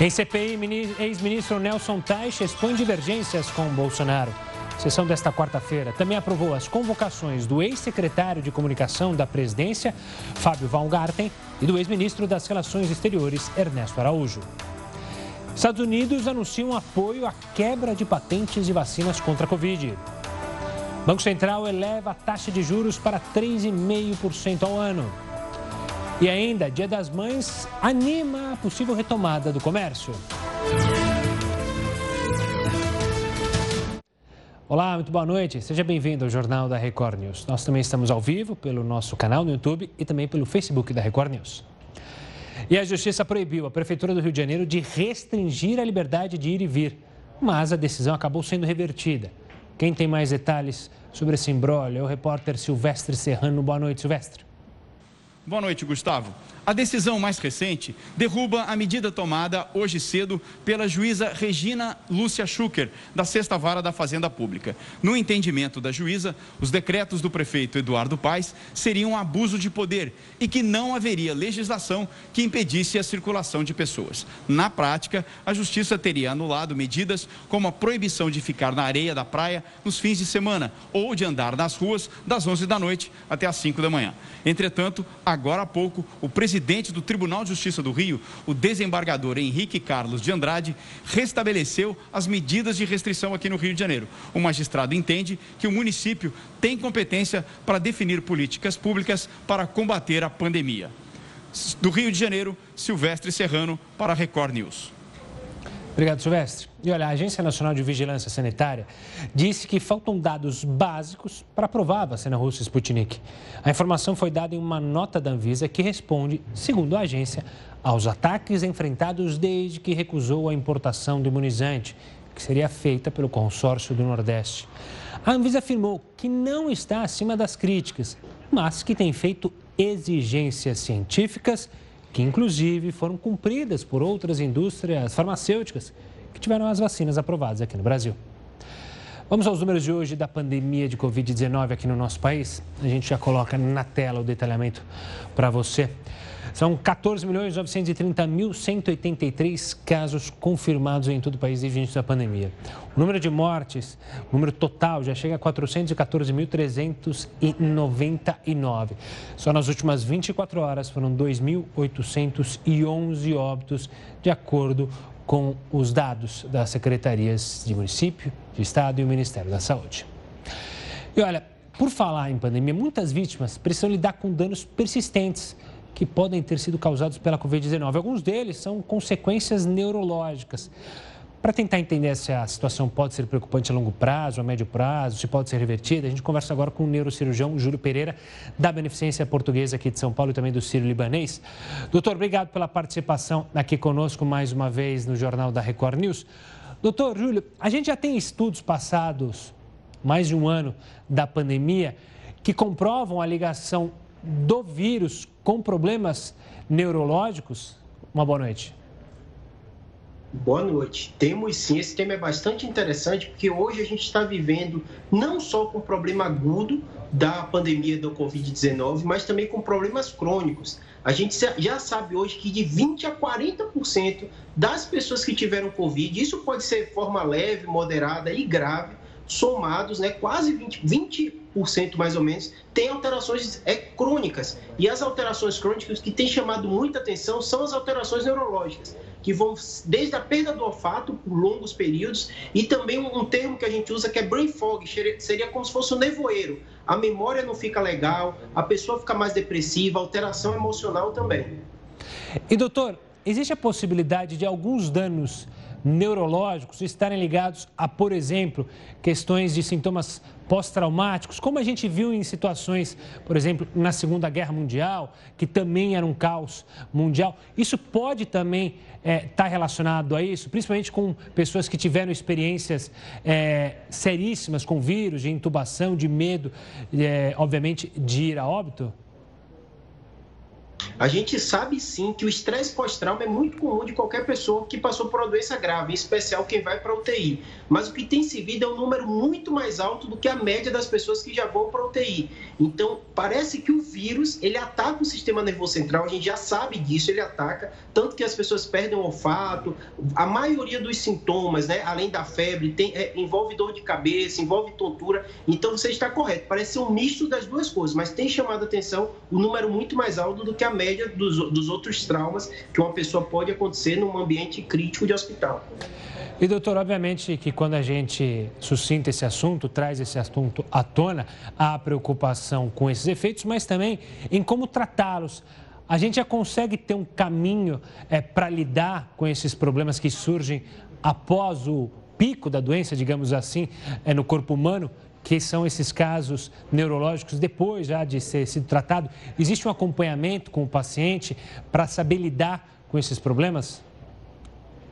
Em CPI, ex-ministro Nelson Teich expõe divergências com Bolsonaro. Sessão desta quarta-feira também aprovou as convocações do ex-secretário de comunicação da presidência, Fábio Baumgarten, e do ex-ministro das Relações Exteriores, Ernesto Araújo. Estados Unidos anunciam apoio à quebra de patentes de vacinas contra a Covid. Banco Central eleva a taxa de juros para 3,5% ao ano. E ainda, Dia das Mães anima a possível retomada do comércio. Olá, muito boa noite. Seja bem-vindo ao Jornal da Record News. Nós também estamos ao vivo pelo nosso canal no YouTube e também pelo Facebook da Record News. E a Justiça proibiu a Prefeitura do Rio de Janeiro de restringir a liberdade de ir e vir, mas a decisão acabou sendo revertida. Quem tem mais detalhes sobre esse imbróglio é o repórter Silvestre Serrano. Boa noite, Silvestre. Boa noite, Gustavo. A decisão mais recente derruba a medida tomada hoje cedo pela juíza Regina Lúcia Schucker, da Sexta Vara da Fazenda Pública. No entendimento da juíza, os decretos do prefeito Eduardo Paes seriam um abuso de poder e que não haveria legislação que impedisse a circulação de pessoas. Na prática, a justiça teria anulado medidas como a proibição de ficar na areia da praia nos fins de semana ou de andar nas ruas das 11 da noite até as 5 da manhã. Entretanto, agora há pouco, o presidente presidente do Tribunal de Justiça do Rio, o desembargador Henrique Carlos de Andrade, restabeleceu as medidas de restrição aqui no Rio de Janeiro. O magistrado entende que o município tem competência para definir políticas públicas para combater a pandemia. Do Rio de Janeiro, Silvestre Serrano, para a Record News. Obrigado, Silvestre. E olha, a Agência Nacional de Vigilância Sanitária disse que faltam dados básicos para aprovar a vacina russa Sputnik. A informação foi dada em uma nota da Anvisa que responde, segundo a agência, aos ataques enfrentados desde que recusou a importação do imunizante, que seria feita pelo consórcio do Nordeste. A Anvisa afirmou que não está acima das críticas, mas que tem feito exigências científicas que inclusive foram cumpridas por outras indústrias farmacêuticas que tiveram as vacinas aprovadas aqui no Brasil. Vamos aos números de hoje da pandemia de Covid-19 aqui no nosso país. A gente já coloca na tela o detalhamento para você. São 14 milhões 930 mil 183 casos confirmados em todo o país desde o início da pandemia. O número de mortes, o número total, já chega a 414.399. Só nas últimas 24 horas foram 2.811 óbitos, de acordo com os dados das secretarias de município, de estado e o Ministério da Saúde. E olha, por falar em pandemia, muitas vítimas precisam lidar com danos persistentes que podem ter sido causados pela Covid-19. Alguns deles são consequências neurológicas. Para tentar entender se a situação pode ser preocupante a longo prazo, a médio prazo, se pode ser revertida, a gente conversa agora com o neurocirurgião Júlio Pereira, da Beneficência Portuguesa aqui de São Paulo e também do Ciro Libanês. Doutor, obrigado pela participação aqui conosco mais uma vez no Jornal da Record News. Doutor Júlio, a gente já tem estudos passados, mais de um ano da pandemia, que comprovam a ligação do vírus com problemas neurológicos? Uma boa noite. Boa noite. Temos sim, esse tema é bastante interessante porque hoje a gente está vivendo não só com o problema agudo da pandemia do Covid-19, mas também com problemas crônicos. A gente já sabe hoje que de 20 a 40% das pessoas que tiveram Covid, isso pode ser forma leve, moderada e grave, somados, né, quase 20, 20% mais ou menos, tem alterações é, crônicas. E as alterações crônicas que têm chamado muita atenção são as alterações neurológicas, que vão desde a perda do olfato por longos períodos e também um, termo que a gente usa que é brain fog, seria como se fosse um nevoeiro. A memória não fica legal, a pessoa fica mais depressiva, alteração emocional também. E doutor, existe a possibilidade de alguns danos neurológicos estarem ligados a, por exemplo, questões de sintomas pós-traumáticos, como a gente viu em situações, por exemplo, na Segunda Guerra Mundial, que também era um caos mundial. Isso pode também estar é, tá relacionado a isso, principalmente com pessoas que tiveram experiências é, seríssimas com vírus, de intubação, de medo, é, obviamente, de ir a óbito? A gente sabe sim que o estresse pós-trauma é muito comum de qualquer pessoa que passou por uma doença grave, em especial quem vai para UTI. Mas o que tem se visto é um número muito mais alto do que a média das pessoas que já vão para UTI. Então, parece que o vírus, ele ataca o sistema nervoso central, a gente já sabe disso, ele ataca, tanto que as pessoas perdem o olfato, a maioria dos sintomas, né, além da febre, tem, é, envolve dor de cabeça, envolve tontura. Então, você está correto, parece ser um misto das duas coisas, mas tem chamado a atenção o número muito mais alto do que a média dos, dos outros traumas que uma pessoa pode acontecer num ambiente crítico de hospital. E, doutor, obviamente que quando a gente suscita esse assunto, traz esse assunto à tona, há preocupação com esses efeitos, mas também em como tratá-los. A gente já consegue ter um caminho é, para lidar com esses problemas que surgem após o pico da doença, digamos assim, é, no corpo humano, que são esses casos neurológicos depois já de ser sido tratado? Existe um acompanhamento com o paciente para saber lidar com esses problemas?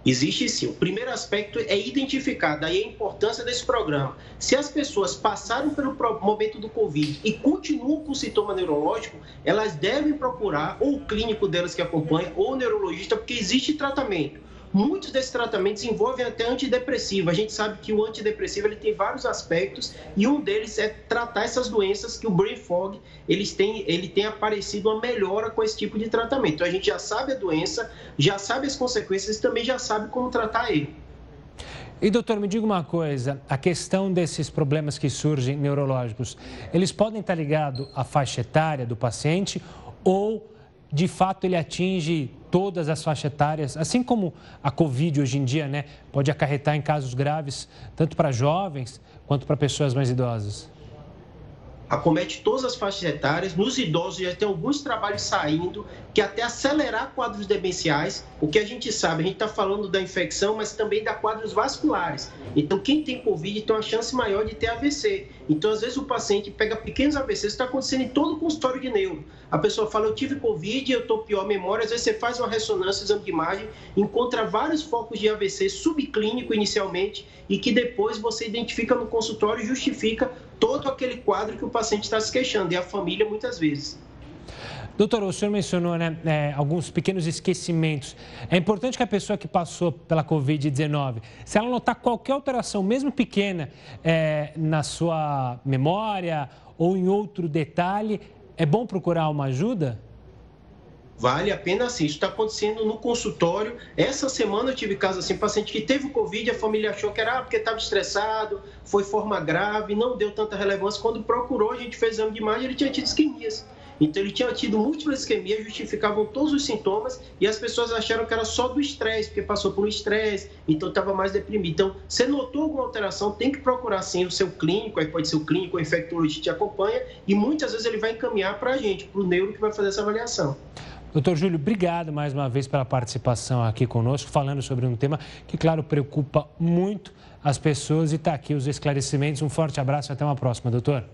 Existe sim. O primeiro aspecto é identificar, daí a importância desse programa. Se as pessoas passaram pelo momento do Covid e continuam com sintoma neurológico, elas devem procurar ou o clínico delas que acompanha ou o neurologista, porque existe tratamento. Muitos desses tratamentos envolvem até antidepressivo. A gente sabe que o antidepressivo ele tem vários aspectos e um deles é tratar essas doenças que o brain fog eles têm, ele tem aparecido uma melhora com esse tipo de tratamento. Então a gente já sabe a doença, já sabe as consequências e também já sabe como tratar ele. E doutor, me diga uma coisa, a questão desses problemas que surgem neurológicos, eles podem estar ligados à faixa etária do paciente ou de fato ele atinge todas as faixas etárias, assim como a Covid hoje em dia, né, pode acarretar em casos graves, tanto para jovens quanto para pessoas mais idosas? acomete todas as faixas etárias. Nos idosos já tem alguns trabalhos saindo que até acelerar quadros demenciais. O que a gente sabe, a gente está falando da infecção, mas também da quadros vasculares. Então, quem tem Covid tem uma chance maior de ter AVC. Então, às vezes, o paciente pega pequenos AVCs, está acontecendo em todo o consultório de neuro. A pessoa fala, eu tive Covid, eu estou pior memória. Às vezes, você faz uma ressonância, exame de imagem, encontra vários focos de AVC subclínico inicialmente e que depois você identifica no consultório e justifica todo aquele quadro que o paciente está se queixando, e a família muitas vezes. Doutor, o senhor mencionou né, é, alguns pequenos esquecimentos. É importante que a pessoa que passou pela Covid-19, se ela notar qualquer alteração, mesmo pequena, é, na sua memória ou em outro detalhe, é bom procurar uma ajuda? Vale a pena sim. Isso está acontecendo no consultório. Essa semana eu tive caso assim, paciente que teve o Covid, a família achou que era ah, porque estava estressado, foi forma grave, não deu tanta relevância. Quando procurou, a gente fez exame de imagem, ele tinha tido isquemias. Então ele tinha tido múltiplas isquemias, justificavam todos os sintomas e as pessoas acharam que era só do estresse, porque passou por um estresse, então estava mais deprimido. Então, você notou alguma alteração, tem que procurar sim o seu clínico, aí pode ser o clínico, o infectologista te acompanha e muitas vezes ele vai encaminhar para a gente, para o neuro que vai fazer essa avaliação. Doutor Júlio, obrigado mais uma vez pela participação aqui conosco, falando sobre um tema que, claro, preocupa muito as pessoas e está aqui os esclarecimentos. Um forte abraço e até uma próxima, doutor.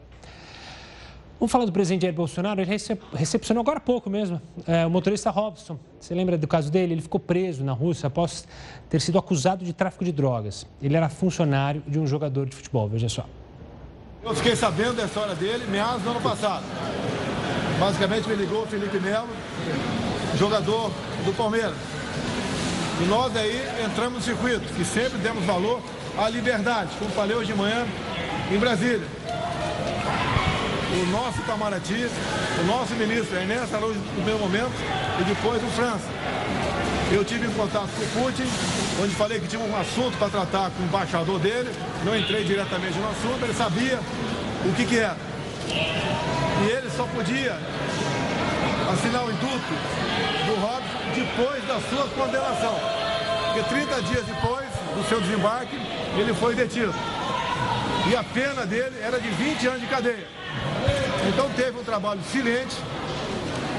Vamos falar do presidente Jair Bolsonaro. Ele recepcionou agora há pouco mesmo é, o motorista Robson. Você lembra do caso dele? Ele ficou preso na Rússia após ter sido acusado de tráfico de drogas. Ele era funcionário de um jogador de futebol. Veja só. Eu fiquei sabendo da história dele meados do ano passado. Basicamente me ligou o Felipe Melo, jogador do Palmeiras. E nós aí entramos no circuito, que sempre demos valor à liberdade, como falei hoje de manhã em Brasília. O nosso Itamaraty, o nosso ministro Enéas falou no meu momento e depois o França. Eu tive em contato com o Putin, onde falei que tinha um assunto para tratar com o embaixador dele. Não entrei diretamente no assunto, ele sabia o que, que era. E ele só podia assinar o indulto do Robson depois da sua condenação. Porque 30 dias depois do seu desembarque, ele foi detido. E a pena dele era de 20 anos de cadeia. Então teve um trabalho silente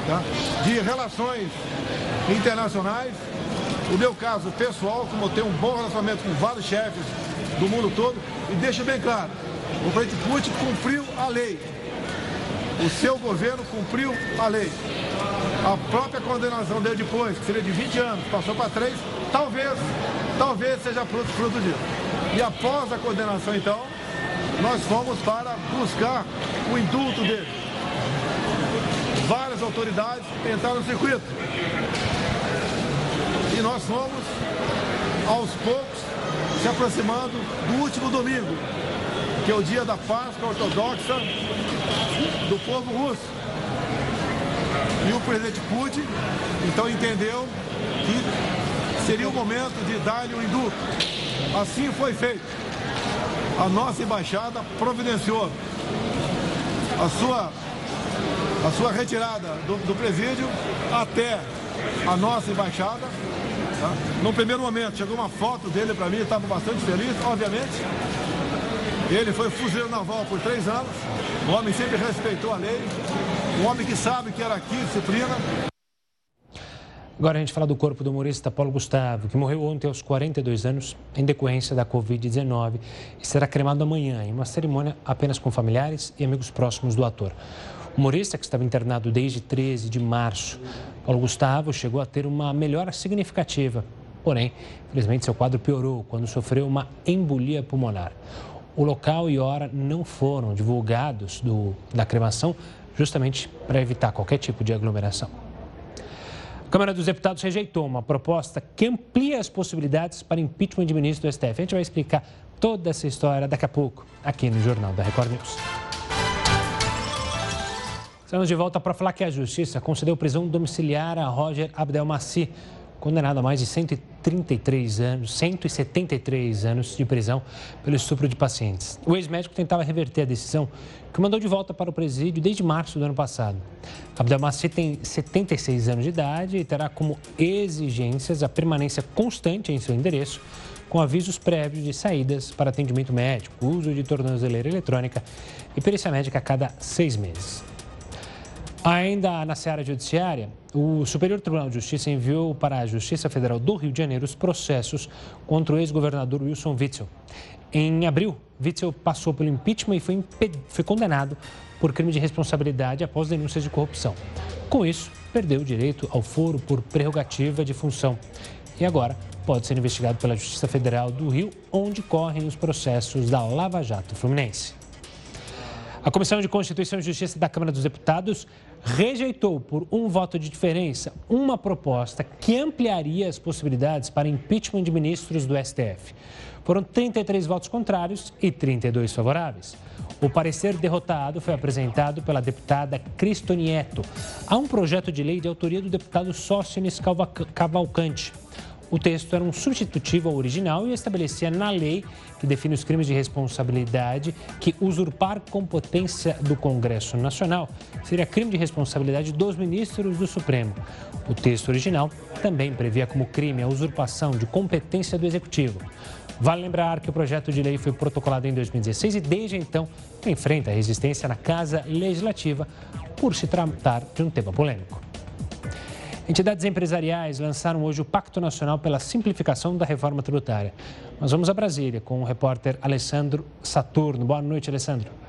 tá? de relações internacionais. O meu caso pessoal, como eu tenho um bom relacionamento com vários chefes do mundo todo, e deixo bem claro, o presidente Putin cumpriu a lei. O seu governo cumpriu a lei. A própria condenação dele depois, que seria de 20 anos, passou para 3, talvez, talvez seja fruto, fruto disso. E após a condenação, então, nós fomos para buscar o indulto dele. várias autoridades entraram no circuito. E nós fomos, aos poucos, se aproximando do último domingo, que é o dia da Páscoa Ortodoxa do povo russo. E o presidente Putin, então, entendeu que seria o momento de dar-lhe o indulto. Assim foi feito. A nossa embaixada providenciou a sua, a sua retirada do, do presídio até a nossa embaixada. Tá? No primeiro momento, chegou uma foto dele para mim, estava bastante feliz, obviamente. Ele foi fuzileiro naval por três anos. O homem sempre respeitou a lei. Um homem que sabe que era aqui, disciplina. Agora a gente fala do corpo do humorista Paulo Gustavo, que morreu ontem aos 42 anos em decorrência da Covid-19 e será cremado amanhã em uma cerimônia apenas com familiares e amigos próximos do ator. O humorista, que estava internado desde 13 de março, Paulo Gustavo chegou a ter uma melhora significativa. Porém, infelizmente, seu quadro piorou quando sofreu uma embolia pulmonar. O local e hora não foram divulgados do, da cremação, justamente para evitar qualquer tipo de aglomeração. A Câmara dos Deputados rejeitou uma proposta que amplia as possibilidades para impeachment de ministro do STF. A gente vai explicar toda essa história daqui a pouco, aqui no Jornal da Record News. Estamos de volta para falar que a Justiça concedeu prisão domiciliar a Roger Abdelmaci, condenado a mais de 133 anos, 173 anos de prisão pelo estupro de pacientes. O ex-médico tentava reverter a decisão que mandou de volta para o presídio desde março do ano passado. Abdelmaci tem 76 anos de idade e terá como exigências a permanência constante em seu endereço, com avisos prévios de saídas para atendimento médico, uso de tornozeleira eletrônica e perícia médica a cada seis meses. Ainda na seara judiciária, o Superior Tribunal de Justiça enviou para a Justiça Federal do Rio de Janeiro os processos contra o ex-governador Wilson Witzel. Em abril, Witzel passou pelo impeachment e foi, foi condenado por crime de responsabilidade após denúncias de corrupção. Com isso, perdeu o direito ao foro por prerrogativa de função. E agora pode ser investigado pela Justiça Federal do Rio, onde correm os processos da Lava Jato Fluminense. A Comissão de Constituição e Justiça da Câmara dos Deputados rejeitou, por um voto de diferença, uma proposta que ampliaria as possibilidades para impeachment de ministros do STF. Foram 33 votos contrários e 32 favoráveis. O parecer derrotado foi apresentado pela deputada Cristo Nieto. Há um projeto de lei de autoria do deputado Sócines Cavalcante. O texto era um substitutivo ao original e estabelecia na lei que define os crimes de responsabilidade que usurpar competência do Congresso Nacional seria crime de responsabilidade dos ministros do Supremo. O texto original também previa como crime a usurpação de competência do Executivo. Vale lembrar que o projeto de lei foi protocolado em 2016 e desde então enfrenta resistência na Casa Legislativa por se tratar de um tema polêmico. Entidades empresariais lançaram hoje o Pacto Nacional pela Simplificação da Reforma Tributária. Mas vamos a Brasília com o repórter Alessandro Saturno. Boa noite, Alessandro.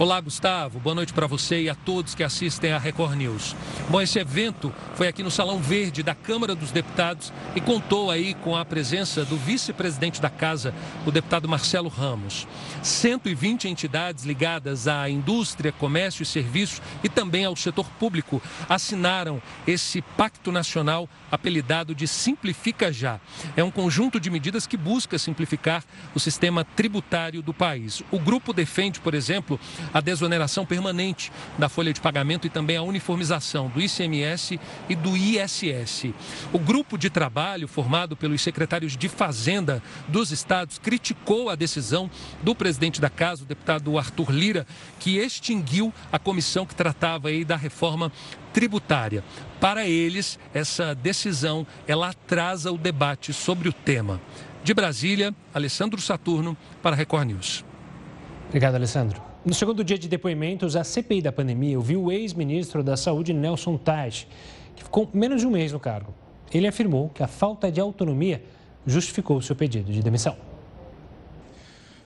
Olá, Gustavo. Boa noite para você e a todos que assistem à Record News. Bom, esse evento foi aqui no Salão Verde da Câmara dos Deputados e contou aí com a presença do vice-presidente da Casa, o deputado Marcelo Ramos. 120 entidades ligadas à indústria, comércio e serviços e também ao setor público assinaram esse pacto nacional apelidado de Simplifica Já. É um conjunto de medidas que busca simplificar o sistema tributário do país. O grupo defende, por exemplo, a desoneração permanente da folha de pagamento e também a uniformização do ICMS e do ISS. O grupo de trabalho formado pelos secretários de Fazenda dos estados criticou a decisão do presidente da casa, o deputado Arthur Lira, que extinguiu a comissão que tratava aí da reforma tributária. Para eles, essa decisão ela atrasa o debate sobre o tema. De Brasília, Alessandro Saturno para a Record News. Obrigado, Alessandro. No segundo dia de depoimentos, a CPI da pandemia ouviu o ex-ministro da Saúde, Nelson Taj, que ficou menos de um mês no cargo. Ele afirmou que a falta de autonomia justificou seu pedido de demissão.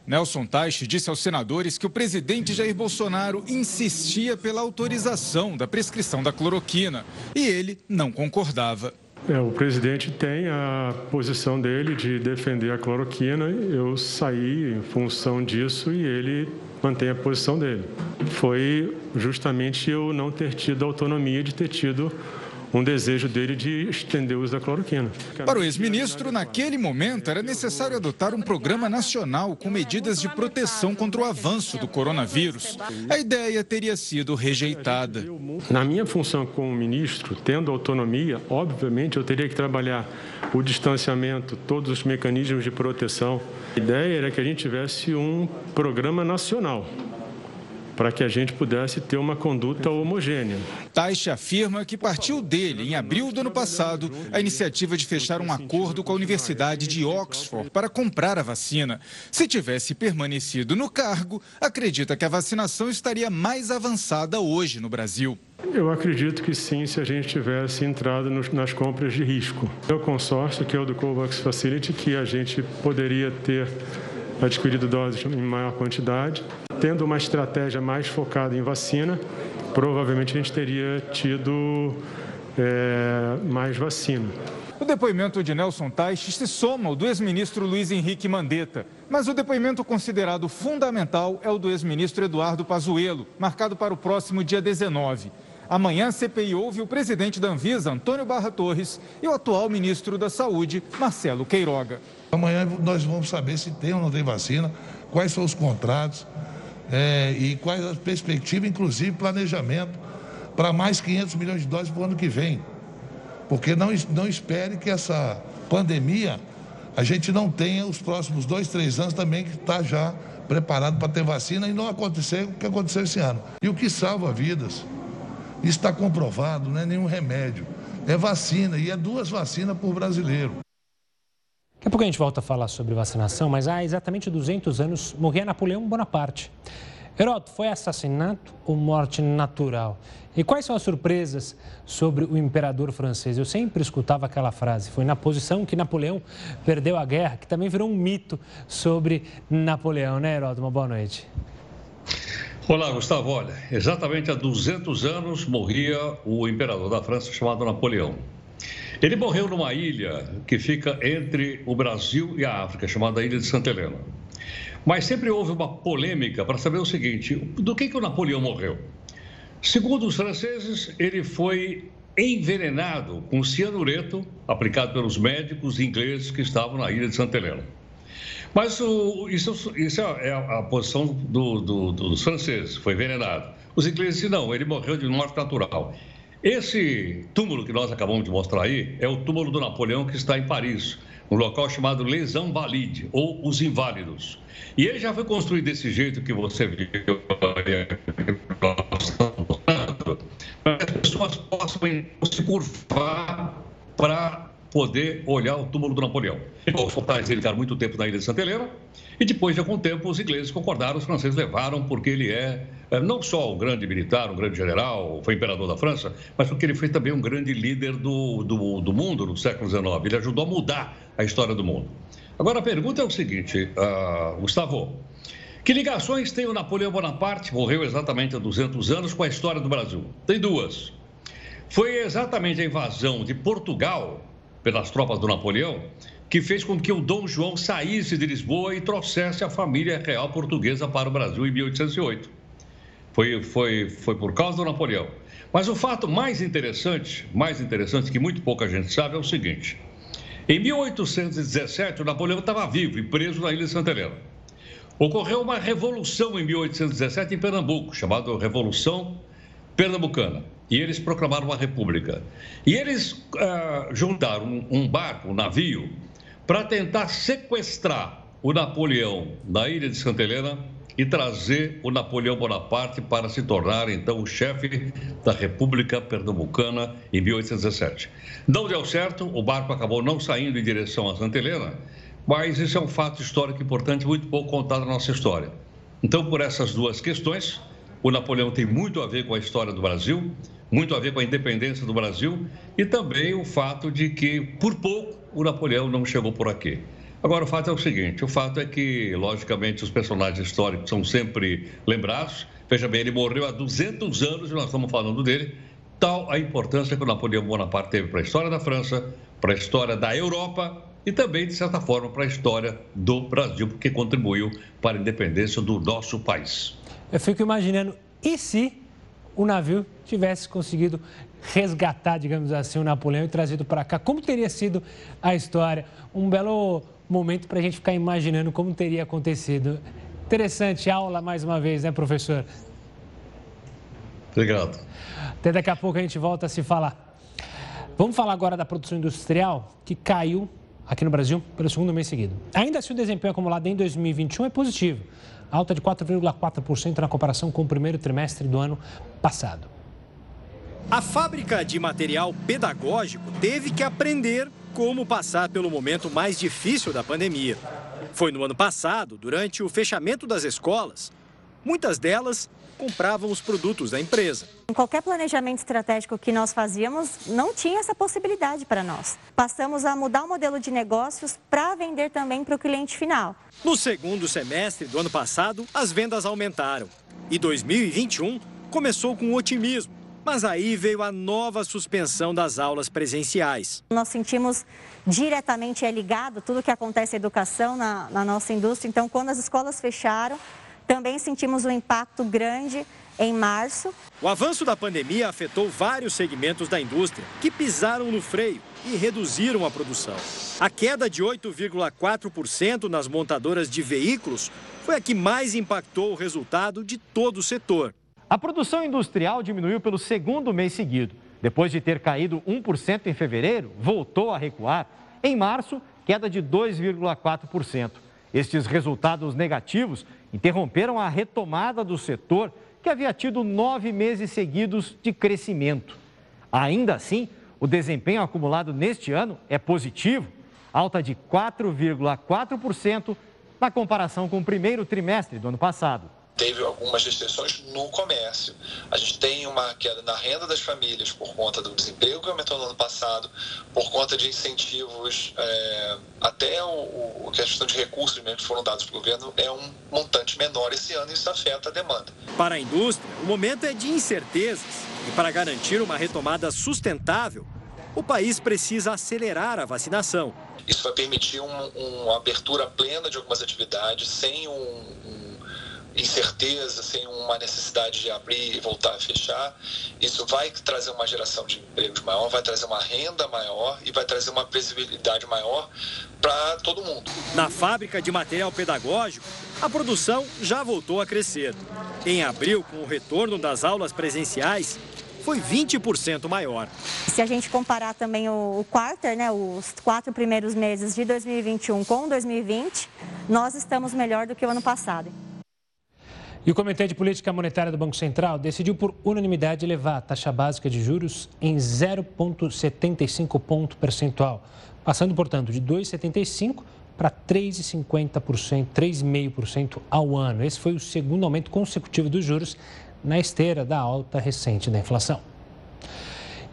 Nelson Teich disse aos senadores que o presidente Jair Bolsonaro insistia pela autorização da prescrição da cloroquina e ele não concordava. É, o presidente tem a posição dele de defender a cloroquina. Eu saí em função disso e ele mantém a posição dele. Foi justamente eu não ter tido autonomia de ter tido um desejo dele de estender o uso da cloroquina. Para o ex-ministro, naquele momento era necessário adotar um programa nacional com medidas de proteção contra o avanço do coronavírus. A ideia teria sido rejeitada. Na minha função como ministro, tendo autonomia, obviamente eu teria que trabalhar o distanciamento, todos os mecanismos de proteção. A ideia era que a gente tivesse um programa nacional para que a gente pudesse ter uma conduta homogênea. Taixe afirma que partiu dele, em abril do ano passado, a iniciativa de fechar um acordo com a Universidade de Oxford para comprar a vacina. Se tivesse permanecido no cargo, acredita que a vacinação estaria mais avançada hoje no Brasil. Eu acredito que sim, se a gente tivesse entrado nas compras de risco. É o consórcio, que é o do COVAX Facility, que a gente poderia ter adquirido doses em maior quantidade. Tendo uma estratégia mais focada em vacina, provavelmente a gente teria tido é, mais vacina. O depoimento de Nelson Teich se soma ao do ex-ministro Luiz Henrique Mandetta. Mas o depoimento considerado fundamental é o do ex-ministro Eduardo Pazuello, marcado para o próximo dia 19. Amanhã, a CPI ouve o presidente da Anvisa, Antônio Barra Torres, e o atual ministro da Saúde, Marcelo Queiroga. Amanhã nós vamos saber se tem ou não tem vacina, quais são os contratos é, e quais as perspectivas, inclusive planejamento para mais 500 milhões de doses para o ano que vem. Porque não, não espere que essa pandemia a gente não tenha os próximos dois, três anos também que está já preparado para ter vacina e não acontecer o que aconteceu esse ano. E o que salva vidas, isso está comprovado, não é nenhum remédio, é vacina e é duas vacinas por brasileiro. Daqui a pouco a gente volta a falar sobre vacinação, mas há exatamente 200 anos morria Napoleão Bonaparte. Heroto, foi assassinato ou morte natural? E quais são as surpresas sobre o imperador francês? Eu sempre escutava aquela frase, foi na posição que Napoleão perdeu a guerra, que também virou um mito sobre Napoleão, né, Heroto? Uma boa noite. Olá, Gustavo. Olha, exatamente há 200 anos morria o imperador da França chamado Napoleão. Ele morreu numa ilha que fica entre o Brasil e a África, chamada Ilha de Santa Helena. Mas sempre houve uma polêmica para saber o seguinte: do que, que o Napoleão morreu? Segundo os franceses, ele foi envenenado com cianureto aplicado pelos médicos ingleses que estavam na ilha de Santa Helena. Mas o, isso, isso, é a, a posição do, do, dos franceses, foi envenenado. Os ingleses disseram, não, ele morreu de morte natural. Esse túmulo que nós acabamos de mostrar aí é o túmulo do Napoleão que está em Paris, um local chamado Les Invalides, ou os Inválidos. E ele já foi construído desse jeito que você viu para que as pessoas possam se curvar para poder olhar o túmulo do Napoleão. Os portais ficaram muito tempo na ilha de Santa Helena e depois de algum tempo os ingleses concordaram, os franceses levaram porque ele é não só um grande militar, um grande general, foi imperador da França, mas porque ele foi também um grande líder do, do, do mundo no século XIX. Ele ajudou a mudar a história do mundo. Agora a pergunta é o seguinte, uh, Gustavo, que ligações tem o Napoleão Bonaparte, morreu exatamente há 200 anos, com a história do Brasil? Tem duas. Foi exatamente a invasão de Portugal pelas tropas do Napoleão, que fez com que o Dom João saísse de Lisboa e trouxesse a família real portuguesa para o Brasil em 1808. Foi, foi, foi por causa do Napoleão. Mas o fato mais interessante, mais interessante que muito pouca gente sabe, é o seguinte. Em 1817, o Napoleão estava vivo e preso na Ilha de Santa Helena. Ocorreu uma revolução em 1817 em Pernambuco, chamada Revolução Pernambucana e eles proclamaram uma república. E eles uh, juntaram um, um barco, um navio, para tentar sequestrar o Napoleão na ilha de Santa Helena e trazer o Napoleão Bonaparte para se tornar, então, o chefe da República Pernambucana em 1817. Não deu certo, o barco acabou não saindo em direção a Santa Helena, mas isso é um fato histórico importante, muito pouco contado na nossa história. Então, por essas duas questões, o Napoleão tem muito a ver com a história do Brasil, muito a ver com a independência do Brasil e também o fato de que, por pouco, o Napoleão não chegou por aqui. Agora, o fato é o seguinte: o fato é que, logicamente, os personagens históricos são sempre lembrados. Veja bem, ele morreu há 200 anos e nós estamos falando dele. tal a importância que o Napoleão Bonaparte teve para a história da França, para a história da Europa e também, de certa forma, para a história do Brasil, porque contribuiu para a independência do nosso país. Eu fico imaginando, e se o navio tivesse conseguido resgatar, digamos assim, o Napoleão e trazido para cá? Como teria sido a história? Um belo momento para a gente ficar imaginando como teria acontecido. Interessante aula mais uma vez, né, professor? Obrigado. Até daqui a pouco a gente volta a se falar. Vamos falar agora da produção industrial, que caiu aqui no Brasil pelo segundo mês seguido. Ainda assim, o desempenho acumulado em 2021 é positivo, alta de 4,4% na comparação com o primeiro trimestre do ano passado. A fábrica de material pedagógico teve que aprender como passar pelo momento mais difícil da pandemia. Foi no ano passado, durante o fechamento das escolas. Muitas delas compravam os produtos da empresa. Em qualquer planejamento estratégico que nós fazíamos, não tinha essa possibilidade para nós. Passamos a mudar o modelo de negócios para vender também para o cliente final. No segundo semestre do ano passado, as vendas aumentaram. E 2021 começou com otimismo. Mas aí veio a nova suspensão das aulas presenciais. Nós sentimos diretamente é ligado tudo que acontece na educação na, na nossa indústria. Então, quando as escolas fecharam, também sentimos um impacto grande em março. O avanço da pandemia afetou vários segmentos da indústria que pisaram no freio e reduziram a produção. A queda de 8,4% nas montadoras de veículos foi a que mais impactou o resultado de todo o setor. A produção industrial diminuiu pelo segundo mês seguido. Depois de ter caído 1% em fevereiro, voltou a recuar. Em março, queda de 2,4%. Estes resultados negativos interromperam a retomada do setor, que havia tido nove meses seguidos de crescimento. Ainda assim, o desempenho acumulado neste ano é positivo, alta de 4,4% na comparação com o primeiro trimestre do ano passado teve algumas restrições no comércio. A gente tem uma queda na renda das famílias por conta do desemprego que aumentou no ano passado, por conta de incentivos, é, até o, o, a questão de recursos mesmo que foram dados pelo governo é um montante menor esse ano e isso afeta a demanda. Para a indústria, o momento é de incertezas e para garantir uma retomada sustentável, o país precisa acelerar a vacinação. Isso vai permitir um, uma abertura plena de algumas atividades sem um, um incerteza, sem uma necessidade de abrir e voltar a fechar. Isso vai trazer uma geração de empregos maior, vai trazer uma renda maior e vai trazer uma previsibilidade maior para todo mundo. Na fábrica de material pedagógico, a produção já voltou a crescer. Em abril, com o retorno das aulas presenciais, foi 20% maior. Se a gente comparar também o, o quarter, né, os quatro primeiros meses de 2021 com 2020, nós estamos melhor do que o ano passado. E o Comitê de Política Monetária do Banco Central decidiu por unanimidade elevar a taxa básica de juros em 0,75 ponto percentual, passando, portanto, de 2,75% para 3,50%, 3,5% ao ano. Esse foi o segundo aumento consecutivo dos juros na esteira da alta recente da inflação.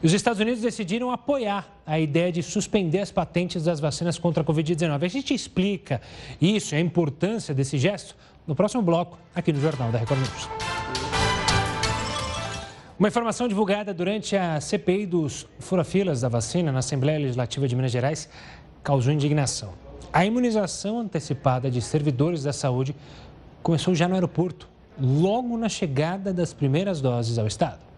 E os Estados Unidos decidiram apoiar a ideia de suspender as patentes das vacinas contra a Covid-19. A gente explica isso, a importância desse gesto, no próximo bloco, aqui no Jornal da Record News. Uma informação divulgada durante a CPI dos furafilas da vacina na Assembleia Legislativa de Minas Gerais causou indignação. A imunização antecipada de servidores da saúde começou já no aeroporto, logo na chegada das primeiras doses ao estado.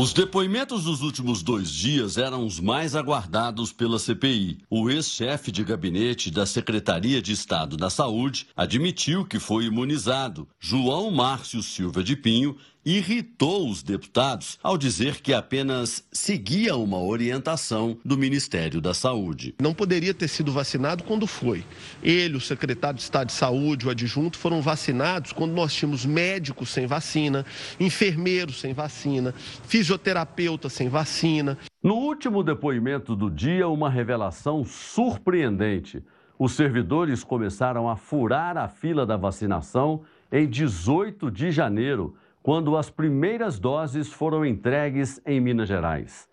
Os depoimentos dos últimos dois dias eram os mais aguardados pela CPI. O ex-chefe de gabinete da Secretaria de Estado da Saúde admitiu que foi imunizado. João Márcio Silva de Pinho irritou os deputados ao dizer que apenas seguia uma orientação do Ministério da Saúde. Não poderia ter sido vacinado quando foi. Ele, o secretário de Estado de Saúde, o adjunto, foram vacinados quando nós tínhamos médicos sem vacina, enfermeiros sem vacina, fisioterapeuta sem vacina. No último depoimento do dia, uma revelação surpreendente. Os servidores começaram a furar a fila da vacinação em 18 de janeiro quando as primeiras doses foram entregues em Minas Gerais.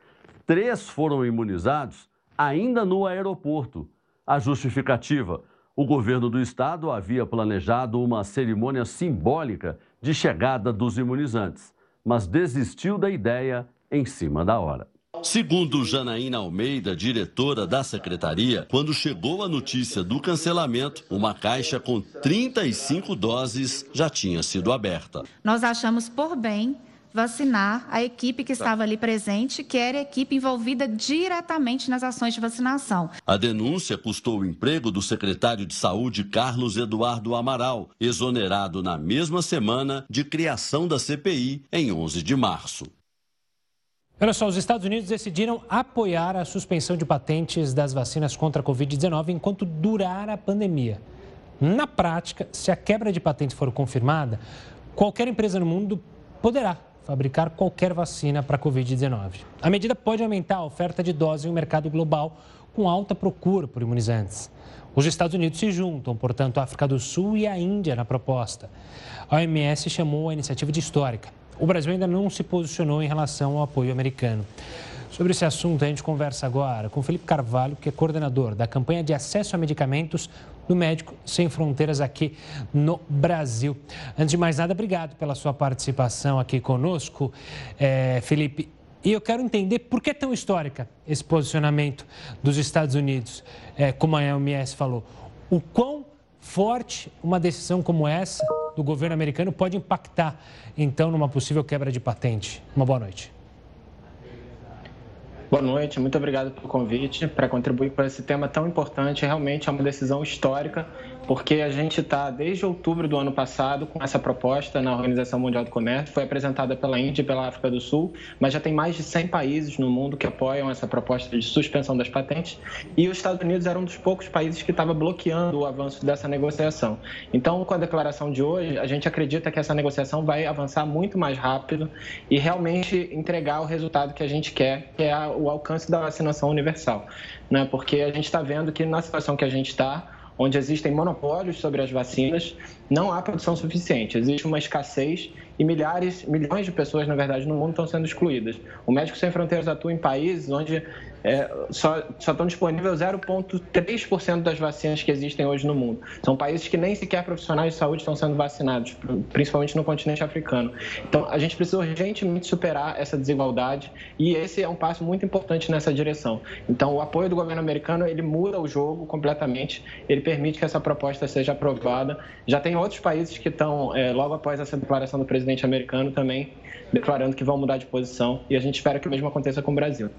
Três foram imunizados ainda no aeroporto. A justificativa: o governo do estado havia planejado uma cerimônia simbólica de chegada dos imunizantes, mas desistiu da ideia em cima da hora. Segundo Janaína Almeida, diretora da secretaria, quando chegou a notícia do cancelamento, uma caixa com 35 doses já tinha sido aberta. Nós achamos por bem vacinar a equipe que estava ali presente, que era a equipe envolvida diretamente nas ações de vacinação. A denúncia custou o emprego do secretário de Saúde Carlos Eduardo Amaral, exonerado na mesma semana de criação da CPI em 11 de março. Olha só, os Estados Unidos decidiram apoiar a suspensão de patentes das vacinas contra a Covid-19 enquanto durar a pandemia. Na prática, se a quebra de patentes for confirmada, qualquer empresa no mundo poderá fabricar qualquer vacina para a Covid-19. A medida pode aumentar a oferta de doses um mercado global com alta procura por imunizantes. Os Estados Unidos se juntam, portanto, a África do Sul e a Índia na proposta. A OMS chamou a iniciativa de histórica. O Brasil ainda não se posicionou em relação ao apoio americano. Sobre esse assunto, a gente conversa agora com Felipe Carvalho, que é coordenador da campanha de acesso a medicamentos do Médico Sem Fronteiras aqui no Brasil. Antes de mais nada, obrigado pela sua participação aqui conosco, é, Felipe. E eu quero entender por que é tão histórica esse posicionamento dos Estados Unidos, é, como a OMS falou. O quão forte uma decisão como essa do governo americano pode impactar, então, numa possível quebra de patente? Uma boa noite. Boa noite, muito obrigado pelo convite para contribuir com esse tema tão importante. Realmente é uma decisão histórica porque a gente está desde outubro do ano passado com essa proposta na Organização Mundial do Comércio, foi apresentada pela Índia e pela África do Sul, mas já tem mais de 100 países no mundo que apoiam essa proposta de suspensão das patentes e os Estados Unidos era um dos poucos países que estava bloqueando o avanço dessa negociação. Então, com a declaração de hoje, a gente acredita que essa negociação vai avançar muito mais rápido e realmente entregar o resultado que a gente quer, que é o alcance da vacinação universal, né? Porque a gente está vendo que na situação que a gente está onde existem monopólios sobre as vacinas, não há produção suficiente. Existe uma escassez e milhares, milhões de pessoas, na verdade, no mundo estão sendo excluídas. O Médico Sem Fronteiras atua em países onde é, só, estão disponíveis 0,3% das vacinas que existem hoje no mundo. São países que nem sequer profissionais de saúde estão sendo vacinados, principalmente no continente africano. Então, a gente precisa urgentemente superar essa desigualdade e esse é um passo muito importante nessa direção. Então, o apoio do governo americano, ele muda o jogo completamente, ele permite que essa proposta seja aprovada. Já tem outros países que estão, é, logo após essa declaração do presidente americano, também declarando que vão mudar de posição e a gente espera que o mesmo aconteça com o Brasil.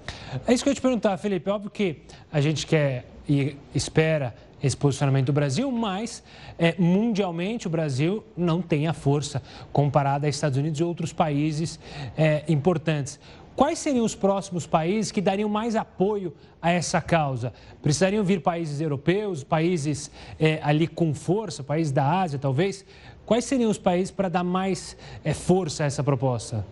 É isso que eu te perguntar, Felipe. Óbvio que a gente quer e espera esse posicionamento do Brasil, mas é, mundialmente o Brasil não tem a força comparada a Estados Unidos e outros países é, importantes. Quais seriam os próximos países que dariam mais apoio a essa causa? Precisariam vir países europeus, países é, ali com força, países da Ásia talvez? Quais seriam os países para dar mais é, força a essa proposta?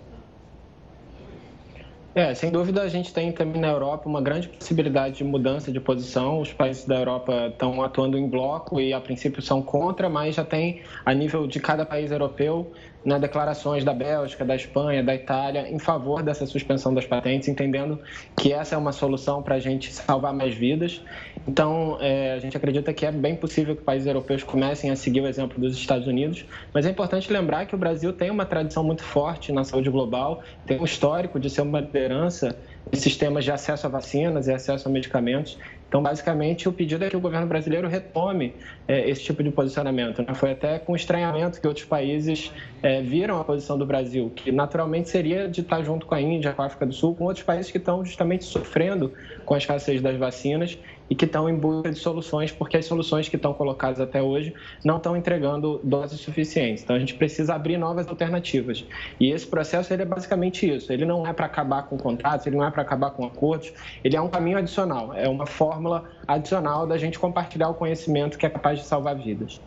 É, sem dúvida a gente tem também na Europa uma grande possibilidade de mudança de posição. Os países da Europa estão atuando em bloco e a princípio são contra, mas já tem a nível de cada país europeu nas declarações da Bélgica, da Espanha, da Itália em favor dessa suspensão das patentes, entendendo que essa é uma solução para a gente salvar mais vidas. Então, é, a gente acredita que é bem possível que países europeus comecem a seguir o exemplo dos Estados Unidos, mas é importante lembrar que o Brasil tem uma tradição muito forte na saúde global, tem um histórico de ser uma liderança de sistemas de acesso a vacinas e acesso a medicamentos. Então, basicamente, o pedido é que o governo brasileiro retome é, esse tipo de posicionamento. Né? Foi até com estranhamento que outros países é, viram a posição do Brasil, que naturalmente seria de estar junto com a Índia, com a África do Sul, com outros países que estão justamente sofrendo com a escassez das vacinas e que estão em busca de soluções, porque as soluções que estão colocadas até hoje não estão entregando doses suficientes. Então a gente precisa abrir novas alternativas. E esse processo ele é basicamente isso. Ele não é para acabar com contratos, ele não é para acabar com acordos, ele é um caminho adicional, é uma fórmula adicional da gente compartilhar o conhecimento que é capaz de salvar vidas.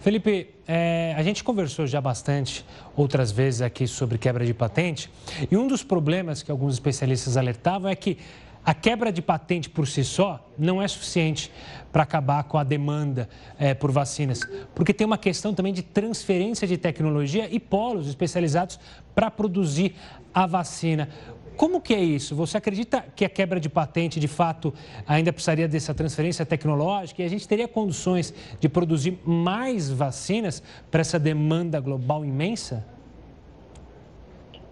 Felipe, é, a gente conversou já bastante outras vezes aqui sobre quebra de patente e um dos problemas que alguns especialistas alertavam é que a quebra de patente por si só não é suficiente para acabar com a demanda é, por vacinas, porque tem uma questão também de transferência de tecnologia e polos especializados para produzir a vacina. Como que é isso? Você acredita que a quebra de patente, de fato, ainda precisaria dessa transferência tecnológica e a gente teria condições de produzir mais vacinas para essa demanda global imensa?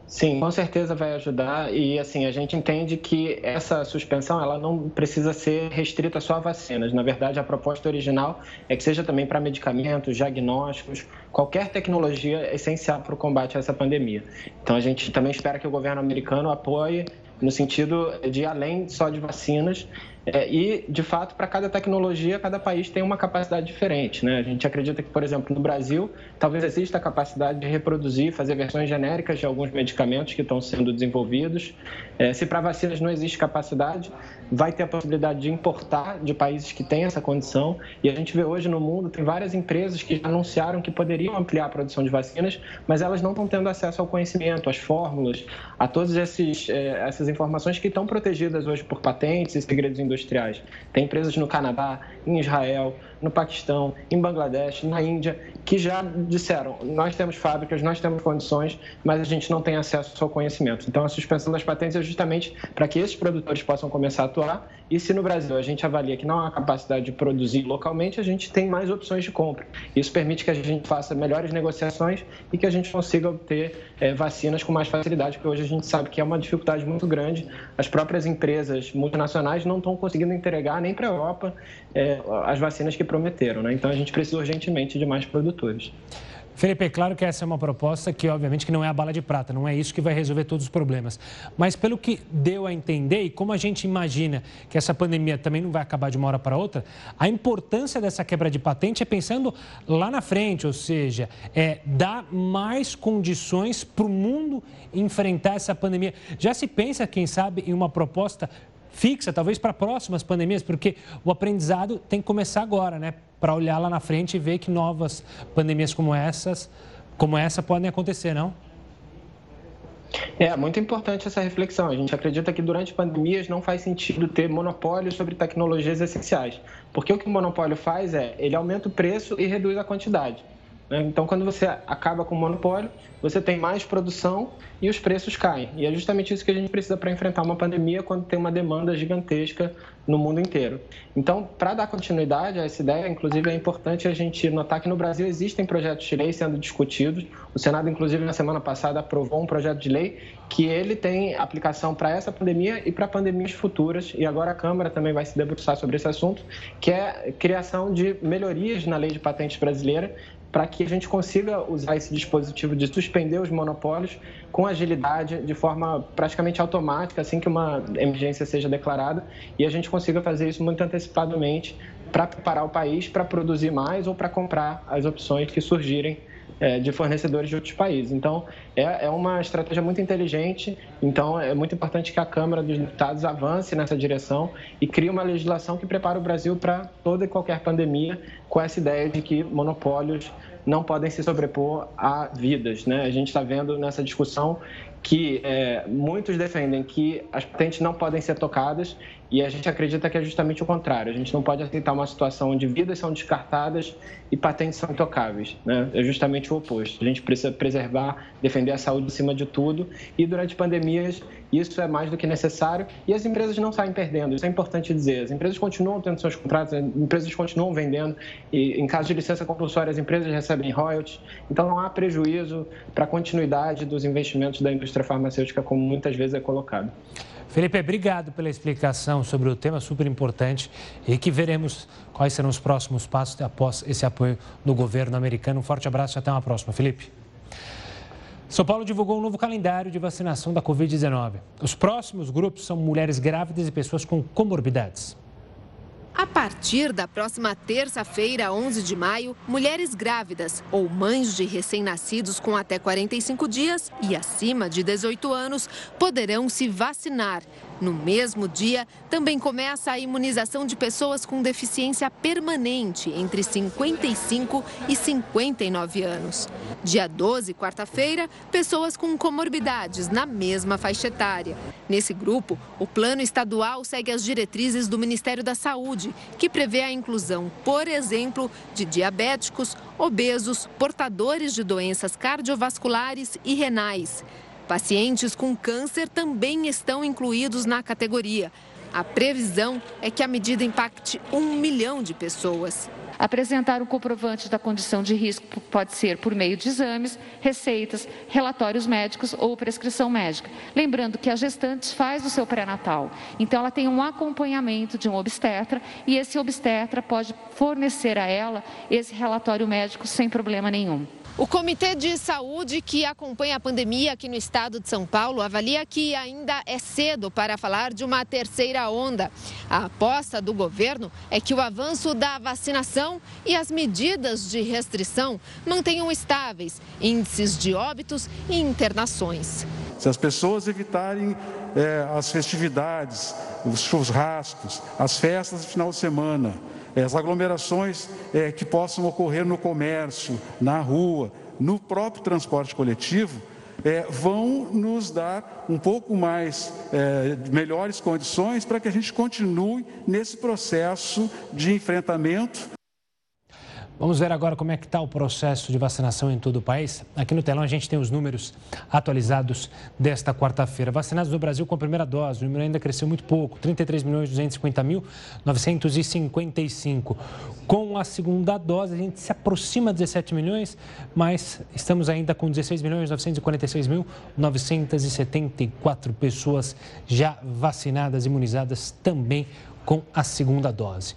Sim, com certeza vai ajudar e assim a gente entende que essa suspensão ela não precisa ser restrita só a vacinas. Na verdade, a proposta original é que seja também para medicamentos, diagnósticos, qualquer tecnologia essencial para o combate a essa pandemia. Então a gente também espera que o governo americano apoie no sentido de além só de vacinas é, e, de fato, para cada tecnologia, cada país tem uma capacidade diferente. Né? A gente acredita que, por exemplo, no Brasil, talvez exista a capacidade de reproduzir, fazer versões genéricas de alguns medicamentos que estão sendo desenvolvidos. É, se para vacinas não existe capacidade, vai ter a possibilidade de importar de países que têm essa condição. E a gente vê hoje no mundo, tem várias empresas que anunciaram que poderiam ampliar a produção de vacinas, mas elas não estão tendo acesso ao conhecimento, às fórmulas, a todas é, essas informações que estão protegidas hoje por patentes e segredos industriais. Tem empresas no Canadá, em Israel, no Paquistão, em Bangladesh, na Índia, que já disseram: nós temos fábricas, nós temos condições, mas a gente não tem acesso ao conhecimento. Então, a suspensão das patentes é justamente para que esses produtores possam começar a atuar. E se no Brasil a gente avalia que não há capacidade de produzir localmente, a gente tem mais opções de compra. Isso permite que a gente faça melhores negociações e que a gente consiga obter é, vacinas com mais facilidade, porque hoje a gente sabe que é uma dificuldade muito grande. As próprias empresas multinacionais não estão conseguindo entregar nem para a Europa é, as vacinas que prometeram. Né? Então a gente precisa urgentemente de mais produtores. Felipe, é claro que essa é uma proposta que, obviamente, que não é a bala de prata, não é isso que vai resolver todos os problemas. Mas pelo que deu a entender e como a gente imagina que essa pandemia também não vai acabar de uma hora para outra, a importância dessa quebra de patente é pensando lá na frente, ou seja, é dar mais condições para o mundo enfrentar essa pandemia. Já se pensa, quem sabe, em uma proposta fixa, talvez para próximas pandemias, porque o aprendizado tem que começar agora, né? Para olhar lá na frente e ver que novas pandemias como essas, como essa podem acontecer, não? É muito importante essa reflexão. A gente acredita que durante pandemias não faz sentido ter monopólio sobre tecnologias essenciais, porque o que o monopólio faz é ele aumenta o preço e reduz a quantidade. Né? Então, quando você acaba com o monopólio, você tem mais produção e os preços caem. E é justamente isso que a gente precisa para enfrentar uma pandemia quando tem uma demanda gigantesca no mundo inteiro. Então, para dar continuidade a essa ideia, inclusive é importante a gente notar que no Brasil existem projetos de lei sendo discutidos. O Senado, inclusive, na semana passada aprovou um projeto de lei que ele tem aplicação para essa pandemia e para pandemias futuras. E agora a Câmara também vai se debruçar sobre esse assunto, que é criação de melhorias na lei de patentes brasileira para que a gente consiga usar esse dispositivo de suspender os monopólios com agilidade, de forma praticamente automática, assim que uma emergência seja declarada, e a gente consiga fazer isso muito antecipadamente para preparar o país para produzir mais ou para comprar as opções que surgirem é, de fornecedores de outros países. Então, é, é, uma estratégia muito inteligente. Então, é muito importante que a Câmara dos Deputados avance nessa direção e crie uma legislação que prepare o Brasil para toda e qualquer pandemia, com essa ideia de que monopólios não podem se sobrepor a vidas. Né? A gente está vendo nessa discussão que é, muitos defendem que as patentes não podem ser tocadas e a gente acredita que é justamente o contrário. A gente não pode aceitar uma situação onde vidas são descartadas e patentes são intocáveis. Né? É justamente o oposto. A gente precisa preservar, defender a saúde acima de tudo e durante pandemias isso é mais do que necessário e as empresas não saem perdendo. Isso é importante dizer. As empresas continuam tendo seus contratos, as empresas continuam vendendo e em caso de licença compulsória as empresas recebem royalties. Então não há prejuízo para a continuidade dos investimentos da indústria farmacêutica como muitas vezes é colocado. Felipe, obrigado pela explicação sobre o tema super importante e que veremos quais serão os próximos passos após esse apoio do governo americano. Um forte abraço e até uma próxima, Felipe. São Paulo divulgou um novo calendário de vacinação da Covid-19. Os próximos grupos são mulheres grávidas e pessoas com comorbidades. A partir da próxima terça-feira, 11 de maio, mulheres grávidas ou mães de recém-nascidos com até 45 dias e acima de 18 anos poderão se vacinar. No mesmo dia, também começa a imunização de pessoas com deficiência permanente entre 55 e 59 anos. Dia 12, quarta-feira, pessoas com comorbidades na mesma faixa etária. Nesse grupo, o plano estadual segue as diretrizes do Ministério da Saúde, que prevê a inclusão, por exemplo, de diabéticos, obesos, portadores de doenças cardiovasculares e renais. Pacientes com câncer também estão incluídos na categoria. A previsão é que a medida impacte um milhão de pessoas. Apresentar o um comprovante da condição de risco pode ser por meio de exames, receitas, relatórios médicos ou prescrição médica. Lembrando que a gestante faz o seu pré-natal, então ela tem um acompanhamento de um obstetra e esse obstetra pode fornecer a ela esse relatório médico sem problema nenhum. O Comitê de Saúde que acompanha a pandemia aqui no estado de São Paulo avalia que ainda é cedo para falar de uma terceira onda. A aposta do governo é que o avanço da vacinação e as medidas de restrição mantenham estáveis índices de óbitos e internações. Se as pessoas evitarem é, as festividades, os churrascos, as festas de final de semana, as aglomerações é, que possam ocorrer no comércio, na rua, no próprio transporte coletivo, é, vão nos dar um pouco mais é, melhores condições para que a gente continue nesse processo de enfrentamento Vamos ver agora como é que está o processo de vacinação em todo o país. Aqui no telão a gente tem os números atualizados desta quarta-feira. Vacinados no Brasil com a primeira dose, o número ainda cresceu muito pouco, 33 milhões 250 mil 955. Com a segunda dose a gente se aproxima de 17 milhões, mas estamos ainda com 16 milhões 946 mil 974 pessoas já vacinadas, imunizadas também com a segunda dose.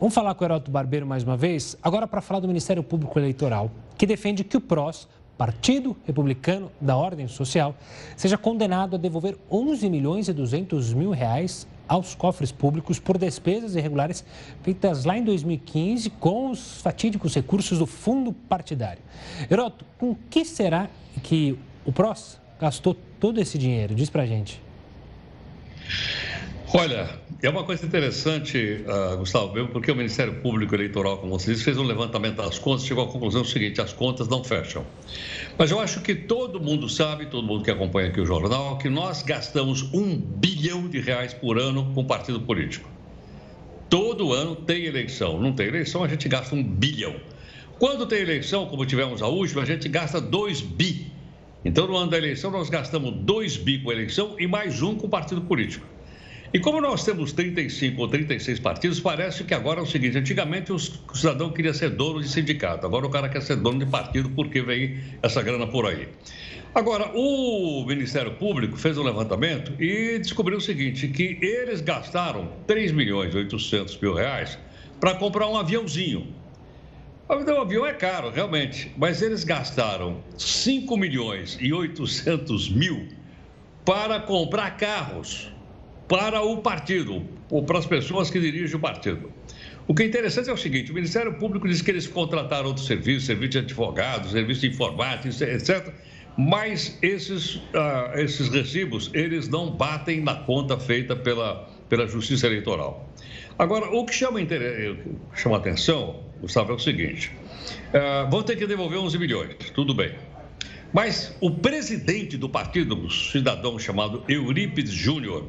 Vamos falar com o Heroto Barbeiro mais uma vez, agora para falar do Ministério Público Eleitoral, que defende que o PROS, Partido Republicano da Ordem Social, seja condenado a devolver 11 milhões e 200 mil reais aos cofres públicos por despesas irregulares feitas lá em 2015 com os fatídicos recursos do fundo partidário. Heroto, com que será que o PROS gastou todo esse dinheiro? Diz para gente. Olha, é uma coisa interessante, uh, Gustavo, mesmo porque o Ministério Público Eleitoral, como você disse, fez um levantamento das contas e chegou à conclusão seguinte: as contas não fecham. Mas eu acho que todo mundo sabe, todo mundo que acompanha aqui o jornal, que nós gastamos um bilhão de reais por ano com partido político. Todo ano tem eleição. Não tem eleição, a gente gasta um bilhão. Quando tem eleição, como tivemos a última, a gente gasta dois bi. Então, no ano da eleição, nós gastamos dois bi com eleição e mais um com partido político. E como nós temos 35 ou 36 partidos, parece que agora é o seguinte: antigamente o cidadão queria ser dono de sindicato, agora o cara quer ser dono de partido porque vem essa grana por aí. Agora, o Ministério Público fez um levantamento e descobriu o seguinte: que eles gastaram 3 milhões e 800 mil reais para comprar um aviãozinho. O avião é caro, realmente, mas eles gastaram 5 milhões e 800 mil para comprar carros para o partido, ou para as pessoas que dirigem o partido. O que é interessante é o seguinte: o Ministério Público diz que eles contrataram outros serviços, serviço de advogados, serviço de informática, etc. Mas esses, uh, esses recibos, eles não batem na conta feita pela, pela Justiça Eleitoral. Agora, o que chama, chama atenção, Gustavo, é o seguinte: uh, vão ter que devolver 11 milhões, tudo bem. Mas o presidente do partido, um cidadão chamado Eurípides Júnior,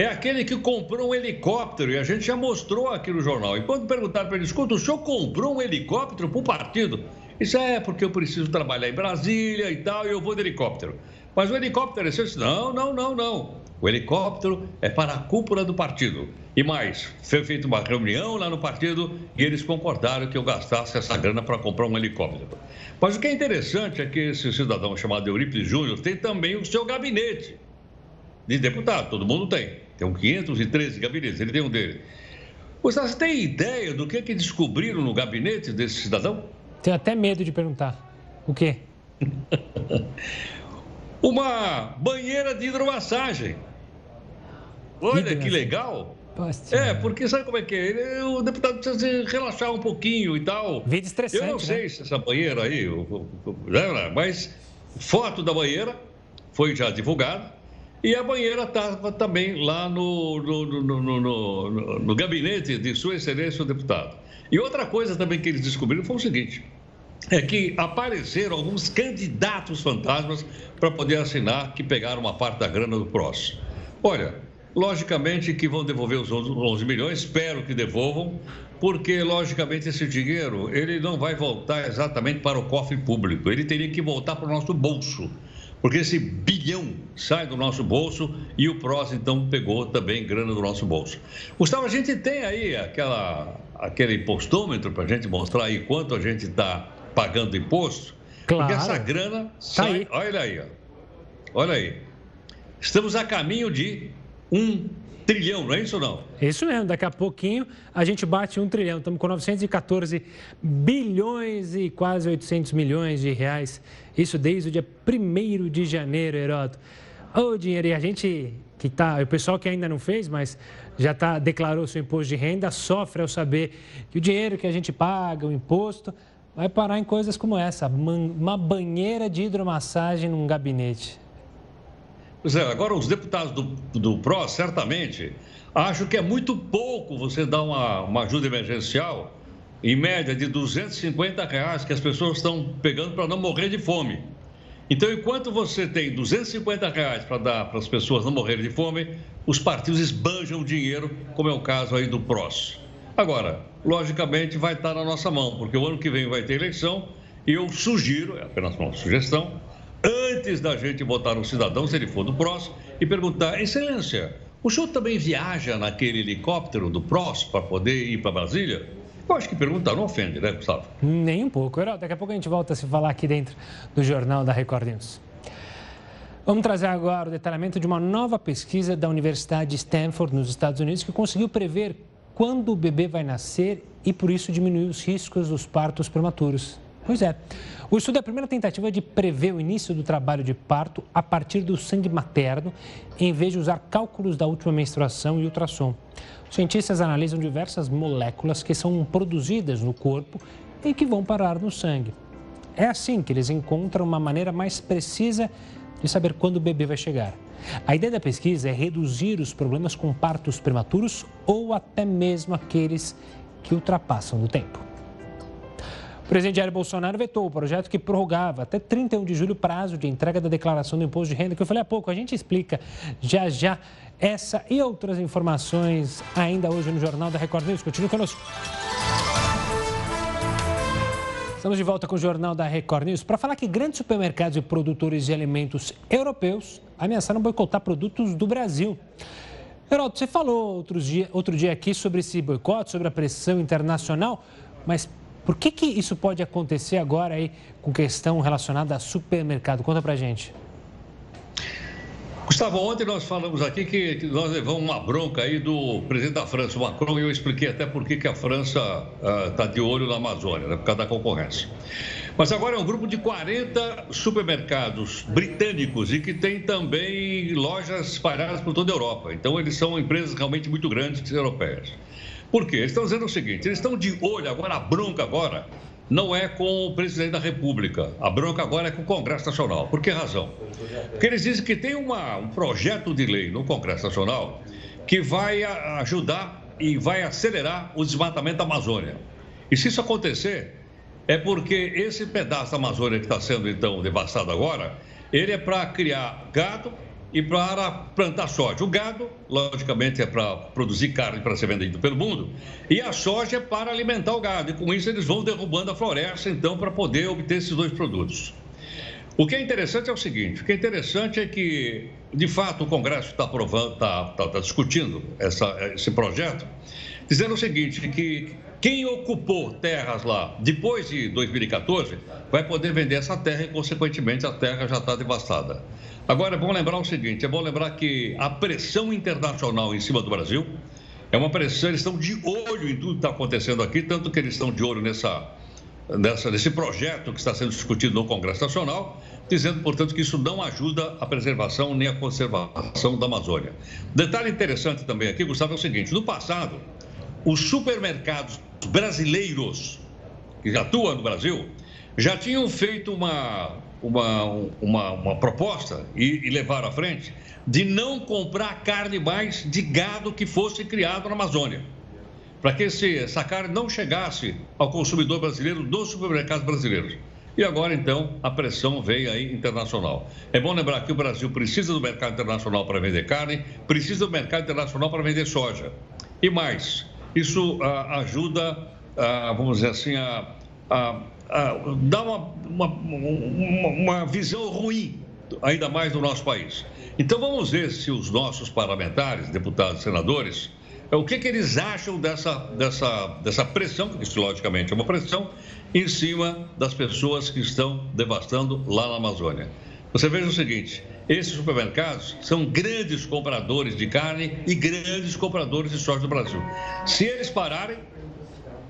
é aquele que comprou um helicóptero e a gente já mostrou aqui no jornal. E quando perguntaram para ele, escuta, o senhor comprou um helicóptero para o partido? Isso é porque eu preciso trabalhar em Brasília e tal, e eu vou de helicóptero. Mas o helicóptero é seu? Não, não, não, não. O helicóptero é para a cúpula do partido. E mais, foi feita uma reunião lá no partido e eles concordaram que eu gastasse essa grana para comprar um helicóptero. Mas o que é interessante é que esse cidadão chamado Eurípides Júnior tem também o seu gabinete de deputado, todo mundo tem. Tem 513 gabinetes, ele tem um dele. Você tem ideia do que, que descobriram no gabinete desse cidadão? Tenho até medo de perguntar. O quê? Uma banheira de hidromassagem. Olha que legal. É, porque sabe como é que é? O deputado precisa se relaxar um pouquinho e tal. Vida estressante, Eu não sei né? se essa banheira aí, mas foto da banheira foi já divulgada. E a banheira estava também lá no, no, no, no, gabinete de Sua Excelência o deputado. E outra coisa também que eles descobriram foi o seguinte: é que apareceram alguns candidatos fantasmas para poder assinar que pegaram uma parte da grana do PROS. Olha, logicamente que vão devolver os 11 milhões, espero que devolvam, porque logicamente esse dinheiro ele não vai voltar exatamente para o cofre público, ele teria que voltar para o nosso bolso porque esse bilhão sai do nosso bolso e o PROS, então, pegou também grana do nosso bolso. Gustavo, a gente tem aí aquela, aquele impostômetro para a gente mostrar aí quanto a gente está pagando imposto? Claro. Porque essa grana tá sai. Aí. Olha aí, ó. olha aí. Estamos a caminho de um trilhão, não é isso ou não? Isso mesmo, daqui a pouquinho a gente bate um trilhão. Estamos com 914 bilhões e quase 800 milhões de reais. Isso desde o dia 1 de janeiro, Heródoto. Ô, dinheiro, e a gente que tá, o pessoal que ainda não fez, mas já tá, declarou seu imposto de renda, sofre ao saber que o dinheiro que a gente paga, o imposto, vai parar em coisas como essa, uma banheira de hidromassagem num gabinete. Pois é, agora os deputados do, do PRO, certamente, acham que é muito pouco você dar uma, uma ajuda emergencial, em média de 250 reais, que as pessoas estão pegando para não morrer de fome. Então, enquanto você tem 250 reais para dar para as pessoas não morrerem de fome, os partidos esbanjam o dinheiro, como é o caso aí do PROS. Agora, logicamente, vai estar na nossa mão, porque o ano que vem vai ter eleição e eu sugiro, é apenas uma sugestão, antes da gente votar no cidadão, se ele for do PROS, e perguntar: Excelência, o senhor também viaja naquele helicóptero do PROS para poder ir para Brasília? Eu acho que perguntar não ofende, né, Gustavo? Nem um pouco. Daqui a pouco a gente volta a se falar aqui dentro do Jornal da Record News. Vamos trazer agora o detalhamento de uma nova pesquisa da Universidade de Stanford, nos Estados Unidos, que conseguiu prever quando o bebê vai nascer e, por isso, diminuir os riscos dos partos prematuros. Pois é. O estudo é a primeira tentativa de prever o início do trabalho de parto a partir do sangue materno, em vez de usar cálculos da última menstruação e ultrassom. Os cientistas analisam diversas moléculas que são produzidas no corpo e que vão parar no sangue. É assim que eles encontram uma maneira mais precisa de saber quando o bebê vai chegar. A ideia da pesquisa é reduzir os problemas com partos prematuros ou até mesmo aqueles que ultrapassam do tempo. O presidente Jair Bolsonaro vetou o projeto que prorrogava até 31 de julho o prazo de entrega da declaração do imposto de renda, que eu falei há pouco. A gente explica já já essa e outras informações ainda hoje no Jornal da Record News. Continue conosco. Estamos de volta com o Jornal da Record News para falar que grandes supermercados e produtores de alimentos europeus ameaçaram boicotar produtos do Brasil. Geraldo, você falou outro dia, outro dia aqui sobre esse boicote, sobre a pressão internacional, mas por que, que isso pode acontecer agora aí com questão relacionada a supermercado? Conta pra gente. Gustavo, ontem nós falamos aqui que nós levamos uma bronca aí do presidente da França, Macron, e eu expliquei até por que a França está uh, de olho na Amazônia, né, por causa da concorrência. Mas agora é um grupo de 40 supermercados britânicos e que tem também lojas espalhadas por toda a Europa. Então, eles são empresas realmente muito grandes europeias. Por quê? Eles estão dizendo o seguinte: eles estão de olho agora, a bronca agora não é com o presidente da República, a bronca agora é com o Congresso Nacional. Por que razão? Porque eles dizem que tem uma, um projeto de lei no Congresso Nacional que vai ajudar e vai acelerar o desmatamento da Amazônia. E se isso acontecer, é porque esse pedaço da Amazônia que está sendo então devastado agora, ele é para criar gado e para plantar soja. O gado, logicamente, é para produzir carne para ser vendido pelo mundo, e a soja é para alimentar o gado. E com isso eles vão derrubando a floresta, então, para poder obter esses dois produtos. O que é interessante é o seguinte: o que é interessante é que, de fato, o Congresso está está, está discutindo essa, esse projeto, dizendo o seguinte: que quem ocupou terras lá depois de 2014 vai poder vender essa terra e, consequentemente, a terra já está devastada. Agora é bom lembrar o seguinte: é bom lembrar que a pressão internacional em cima do Brasil é uma pressão, eles estão de olho em tudo que está acontecendo aqui, tanto que eles estão de olho nessa, nessa, nesse projeto que está sendo discutido no Congresso Nacional, dizendo, portanto, que isso não ajuda a preservação nem a conservação da Amazônia. Detalhe interessante também aqui, Gustavo, é o seguinte: no passado, os supermercados brasileiros que atuam no Brasil já tinham feito uma uma, uma, uma proposta e, e à frente de não comprar carne mais de gado que fosse criado na Amazônia. Para que esse, essa carne não chegasse ao consumidor brasileiro dos supermercados brasileiros. E agora, então, a pressão veio aí internacional. É bom lembrar que o Brasil precisa do mercado internacional para vender carne, precisa do mercado internacional para vender soja. E mais, isso ah, ajuda, ah, vamos dizer assim, a, a ah, dá uma, uma, uma, uma, visão ruim ainda mais no nosso país. Então vamos ver se os nossos parlamentares, deputados, senadores, é, o que, que eles acham dessa, dessa, dessa pressão, que isso logicamente é uma pressão, em cima das pessoas que estão devastando lá na Amazônia. Você veja o seguinte: esses supermercados são grandes compradores de carne e grandes compradores de soja do Brasil. Se eles pararem,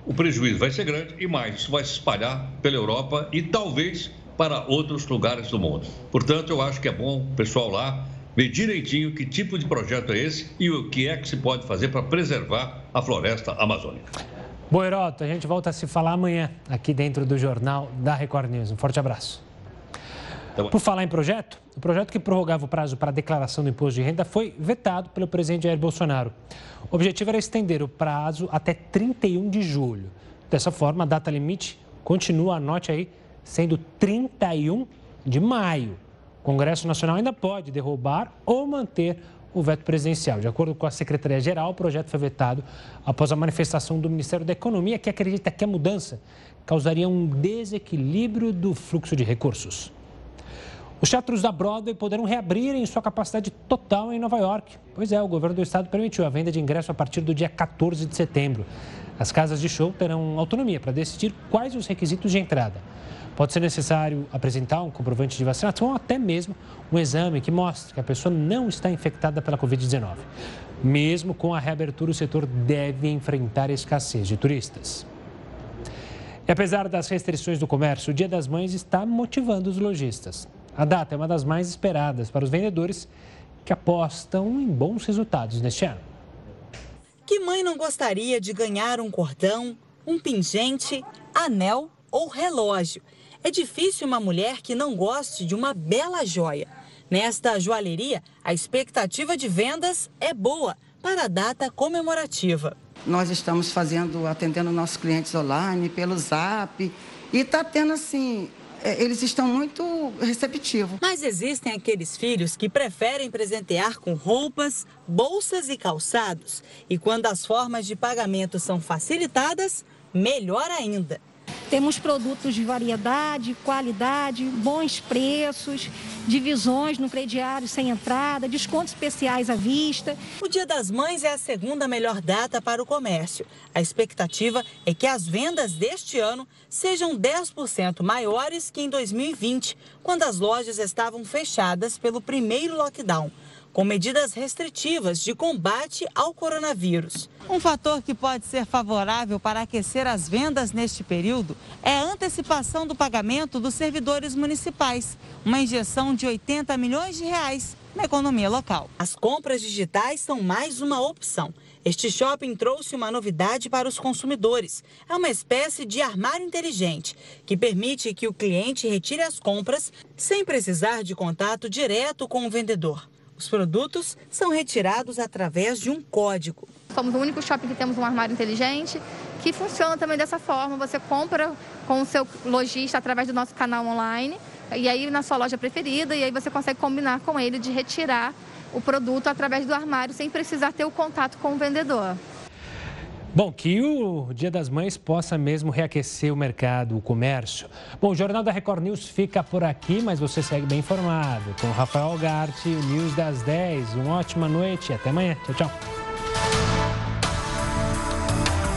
o prejuízo vai ser grande e mais, isso vai se espalhar pela Europa e talvez para outros lugares do mundo. Portanto, eu acho que é bom o pessoal lá ver direitinho que tipo de projeto é esse e o que é que se pode fazer para preservar a floresta amazônica. Boiroto, a gente volta a se falar amanhã aqui dentro do Jornal da Record News. Um forte abraço. Tá Por falar em projeto, o projeto que prorrogava o prazo para a declaração do imposto de renda foi vetado pelo presidente Jair Bolsonaro. O objetivo era estender o prazo até 31 de julho. Dessa forma, a data limite continua, anote aí, sendo 31 de maio. O Congresso Nacional ainda pode derrubar ou manter o veto presidencial. De acordo com a Secretaria-Geral, o projeto foi vetado após a manifestação do Ministério da Economia, que acredita que a mudança causaria um desequilíbrio do fluxo de recursos. Os teatros da Broadway poderão reabrir em sua capacidade total em Nova York. Pois é, o governo do estado permitiu a venda de ingresso a partir do dia 14 de setembro. As casas de show terão autonomia para decidir quais os requisitos de entrada. Pode ser necessário apresentar um comprovante de vacinação ou até mesmo um exame que mostre que a pessoa não está infectada pela Covid-19. Mesmo com a reabertura, o setor deve enfrentar a escassez de turistas. E apesar das restrições do comércio, o Dia das Mães está motivando os lojistas. A data é uma das mais esperadas para os vendedores que apostam em bons resultados neste ano. Que mãe não gostaria de ganhar um cordão, um pingente, anel ou relógio? É difícil uma mulher que não goste de uma bela joia. Nesta joalheria, a expectativa de vendas é boa para a data comemorativa. Nós estamos fazendo, atendendo nossos clientes online pelo Zap e está tendo assim eles estão muito receptivos. Mas existem aqueles filhos que preferem presentear com roupas, bolsas e calçados. E quando as formas de pagamento são facilitadas, melhor ainda. Temos produtos de variedade, qualidade, bons preços, divisões no crediário sem entrada, descontos especiais à vista. O Dia das Mães é a segunda melhor data para o comércio. A expectativa é que as vendas deste ano sejam 10% maiores que em 2020, quando as lojas estavam fechadas pelo primeiro lockdown com medidas restritivas de combate ao coronavírus. Um fator que pode ser favorável para aquecer as vendas neste período é a antecipação do pagamento dos servidores municipais, uma injeção de 80 milhões de reais na economia local. As compras digitais são mais uma opção. Este shopping trouxe uma novidade para os consumidores. É uma espécie de armário inteligente que permite que o cliente retire as compras sem precisar de contato direto com o vendedor. Os produtos são retirados através de um código. Somos o único shopping que temos um armário inteligente que funciona também dessa forma. Você compra com o seu lojista através do nosso canal online e aí na sua loja preferida e aí você consegue combinar com ele de retirar o produto através do armário sem precisar ter o contato com o vendedor. Bom, que o Dia das Mães possa mesmo reaquecer o mercado, o comércio. Bom, o Jornal da Record News fica por aqui, mas você segue bem informado com Rafael Garte, o News das 10. Uma ótima noite e até amanhã. Tchau, tchau.